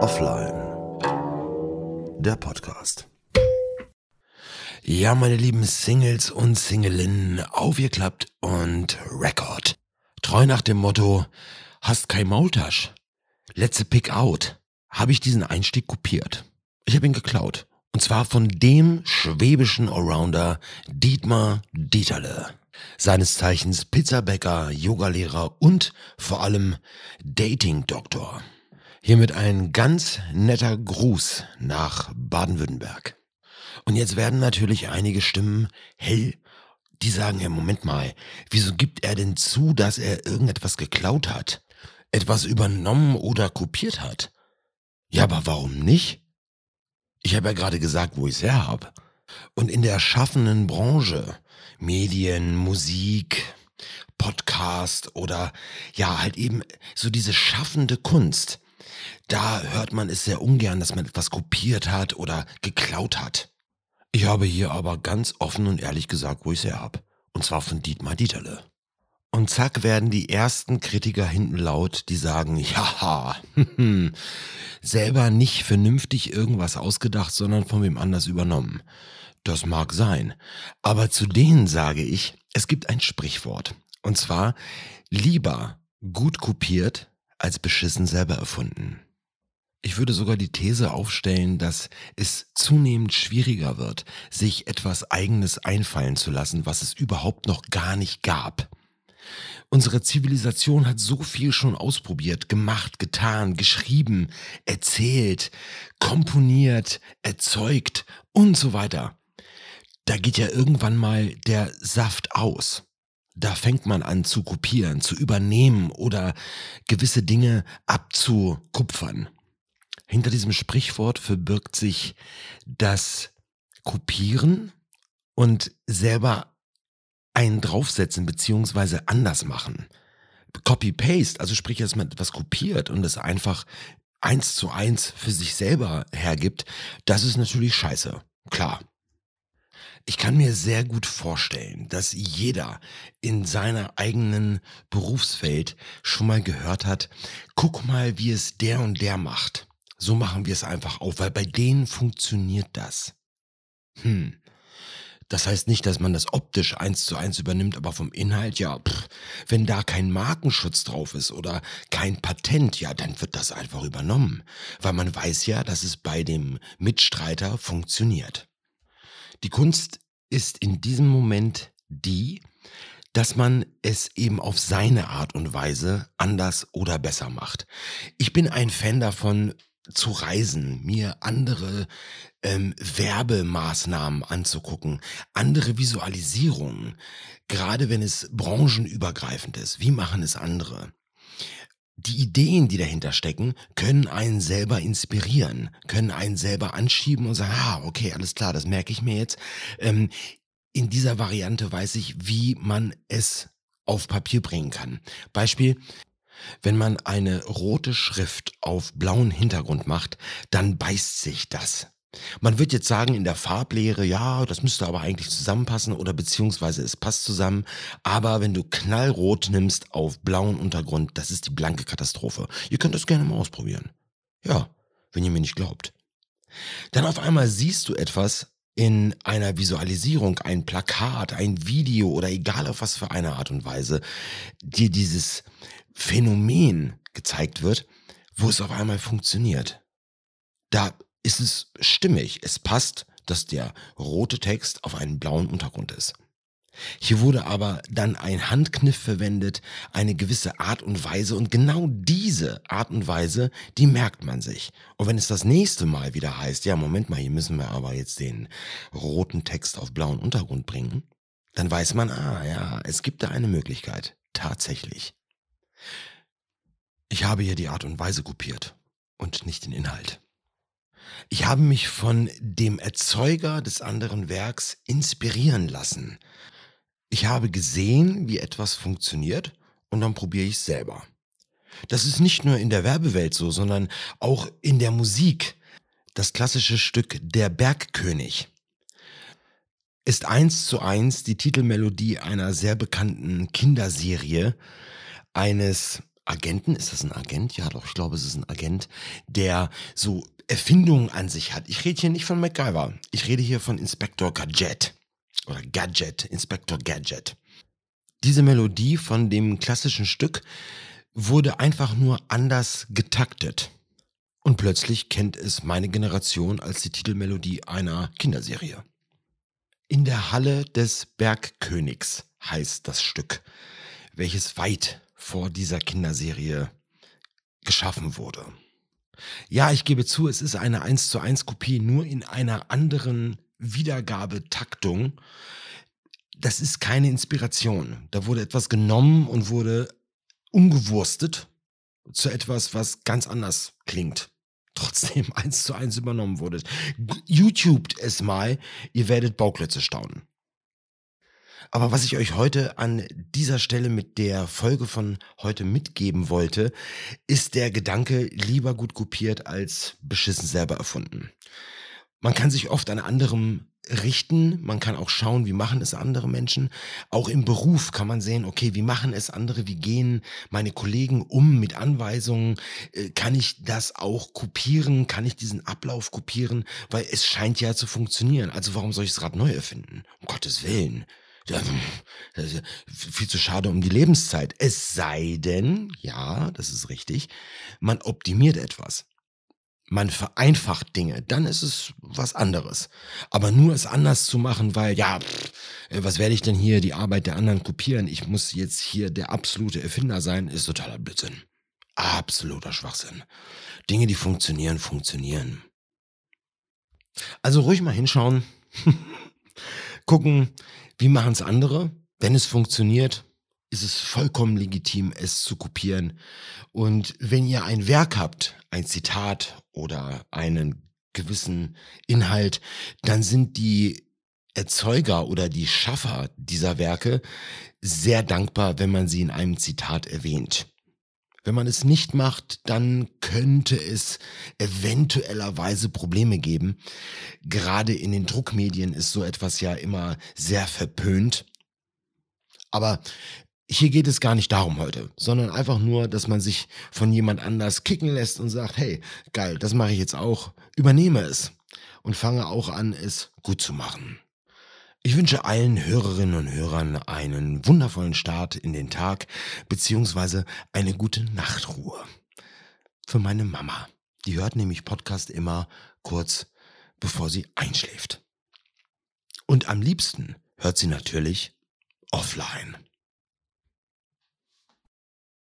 Offline. Der Podcast. Ja, meine lieben Singles und Singleinnen, aufgeklappt und Record. Treu nach dem Motto, hast kein Maultasch. Let's pick out. Habe ich diesen Einstieg kopiert. Ich habe ihn geklaut. Und zwar von dem schwäbischen Allrounder Dietmar Dieterle. Seines Zeichens Pizzabäcker, Yogalehrer und vor allem Dating-Doktor. Hiermit ein ganz netter Gruß nach Baden-Württemberg. Und jetzt werden natürlich einige Stimmen hell, die sagen, ja, Moment mal, wieso gibt er denn zu, dass er irgendetwas geklaut hat? Etwas übernommen oder kopiert hat? Ja, aber warum nicht? Ich habe ja gerade gesagt, wo ich es her habe. Und in der schaffenden Branche, Medien, Musik, Podcast oder ja, halt eben so diese schaffende Kunst, da hört man es sehr ungern, dass man etwas kopiert hat oder geklaut hat. Ich habe hier aber ganz offen und ehrlich gesagt, wo ich es her habe. Und zwar von Dietmar Dieterle. Und zack werden die ersten Kritiker hinten laut, die sagen, ja, selber nicht vernünftig irgendwas ausgedacht, sondern von wem anders übernommen. Das mag sein. Aber zu denen sage ich, es gibt ein Sprichwort. Und zwar, lieber gut kopiert als beschissen selber erfunden. Ich würde sogar die These aufstellen, dass es zunehmend schwieriger wird, sich etwas Eigenes einfallen zu lassen, was es überhaupt noch gar nicht gab. Unsere Zivilisation hat so viel schon ausprobiert, gemacht, getan, geschrieben, erzählt, komponiert, erzeugt und so weiter. Da geht ja irgendwann mal der Saft aus. Da fängt man an zu kopieren, zu übernehmen oder gewisse Dinge abzukupfern. Hinter diesem Sprichwort verbirgt sich das Kopieren und selber einen draufsetzen beziehungsweise anders machen. Copy-Paste, also sprich, dass man etwas kopiert und es einfach eins zu eins für sich selber hergibt, das ist natürlich scheiße. Klar. Ich kann mir sehr gut vorstellen, dass jeder in seiner eigenen Berufswelt schon mal gehört hat, guck mal, wie es der und der macht. So machen wir es einfach auf, weil bei denen funktioniert das. Hm. Das heißt nicht, dass man das optisch eins zu eins übernimmt, aber vom Inhalt, ja, pff, wenn da kein Markenschutz drauf ist oder kein Patent, ja, dann wird das einfach übernommen. Weil man weiß ja, dass es bei dem Mitstreiter funktioniert. Die Kunst ist in diesem Moment die, dass man es eben auf seine Art und Weise anders oder besser macht. Ich bin ein Fan davon, zu reisen, mir andere ähm, Werbemaßnahmen anzugucken, andere Visualisierungen, gerade wenn es branchenübergreifend ist. Wie machen es andere? Die Ideen, die dahinter stecken, können einen selber inspirieren, können einen selber anschieben und sagen, ah, okay, alles klar, das merke ich mir jetzt. Ähm, in dieser Variante weiß ich, wie man es auf Papier bringen kann. Beispiel, wenn man eine rote Schrift auf blauen Hintergrund macht, dann beißt sich das. Man wird jetzt sagen in der Farblehre, ja, das müsste aber eigentlich zusammenpassen oder beziehungsweise es passt zusammen. Aber wenn du knallrot nimmst auf blauen Untergrund, das ist die blanke Katastrophe. Ihr könnt das gerne mal ausprobieren. Ja, wenn ihr mir nicht glaubt. Dann auf einmal siehst du etwas in einer Visualisierung, ein Plakat, ein Video oder egal auf was für eine Art und Weise, dir dieses Phänomen gezeigt wird, wo es auf einmal funktioniert. Da ist es stimmig. Es passt, dass der rote Text auf einen blauen Untergrund ist. Hier wurde aber dann ein Handkniff verwendet, eine gewisse Art und Weise und genau diese Art und Weise, die merkt man sich. Und wenn es das nächste Mal wieder heißt, ja, Moment mal, hier müssen wir aber jetzt den roten Text auf blauen Untergrund bringen, dann weiß man, ah ja, es gibt da eine Möglichkeit. Tatsächlich. Ich habe hier die Art und Weise kopiert und nicht den Inhalt. Ich habe mich von dem Erzeuger des anderen Werks inspirieren lassen. Ich habe gesehen, wie etwas funktioniert und dann probiere ich es selber. Das ist nicht nur in der Werbewelt so, sondern auch in der Musik. Das klassische Stück Der Bergkönig ist eins zu eins die Titelmelodie einer sehr bekannten Kinderserie eines Agenten, ist das ein Agent? Ja, doch, ich glaube, es ist ein Agent, der so Erfindungen an sich hat. Ich rede hier nicht von MacGyver. Ich rede hier von Inspector Gadget. Oder Gadget, Inspector Gadget. Diese Melodie von dem klassischen Stück wurde einfach nur anders getaktet. Und plötzlich kennt es meine Generation als die Titelmelodie einer Kinderserie. In der Halle des Bergkönigs heißt das Stück, welches weit vor dieser Kinderserie geschaffen wurde. Ja, ich gebe zu, es ist eine 1 zu 1 Kopie, nur in einer anderen Wiedergabetaktung. Das ist keine Inspiration. Da wurde etwas genommen und wurde umgewurstet zu etwas, was ganz anders klingt. Trotzdem eins zu eins übernommen wurde. YouTubet es mal, ihr werdet Bauklötze staunen. Aber was ich euch heute an dieser Stelle mit der Folge von heute mitgeben wollte, ist der Gedanke, lieber gut kopiert als beschissen selber erfunden. Man kann sich oft an anderem richten, man kann auch schauen, wie machen es andere Menschen. Auch im Beruf kann man sehen, okay, wie machen es andere, wie gehen meine Kollegen um mit Anweisungen, äh, kann ich das auch kopieren, kann ich diesen Ablauf kopieren, weil es scheint ja zu funktionieren. Also warum soll ich das Rad neu erfinden? Um Gottes Willen. Das ist viel zu schade um die Lebenszeit. Es sei denn, ja, das ist richtig, man optimiert etwas man vereinfacht Dinge, dann ist es was anderes. Aber nur es anders zu machen, weil, ja, pff, äh, was werde ich denn hier die Arbeit der anderen kopieren? Ich muss jetzt hier der absolute Erfinder sein, ist totaler Blödsinn. Absoluter Schwachsinn. Dinge, die funktionieren, funktionieren. Also ruhig mal hinschauen, gucken, wie machen es andere. Wenn es funktioniert, ist es vollkommen legitim, es zu kopieren. Und wenn ihr ein Werk habt, ein Zitat oder einen gewissen Inhalt, dann sind die Erzeuger oder die Schaffer dieser Werke sehr dankbar, wenn man sie in einem Zitat erwähnt. Wenn man es nicht macht, dann könnte es eventuellerweise Probleme geben. Gerade in den Druckmedien ist so etwas ja immer sehr verpönt. Aber hier geht es gar nicht darum heute, sondern einfach nur, dass man sich von jemand anders kicken lässt und sagt, hey, geil, das mache ich jetzt auch, übernehme es und fange auch an, es gut zu machen. Ich wünsche allen Hörerinnen und Hörern einen wundervollen Start in den Tag beziehungsweise eine gute Nachtruhe. Für meine Mama. Die hört nämlich Podcast immer kurz bevor sie einschläft. Und am liebsten hört sie natürlich offline.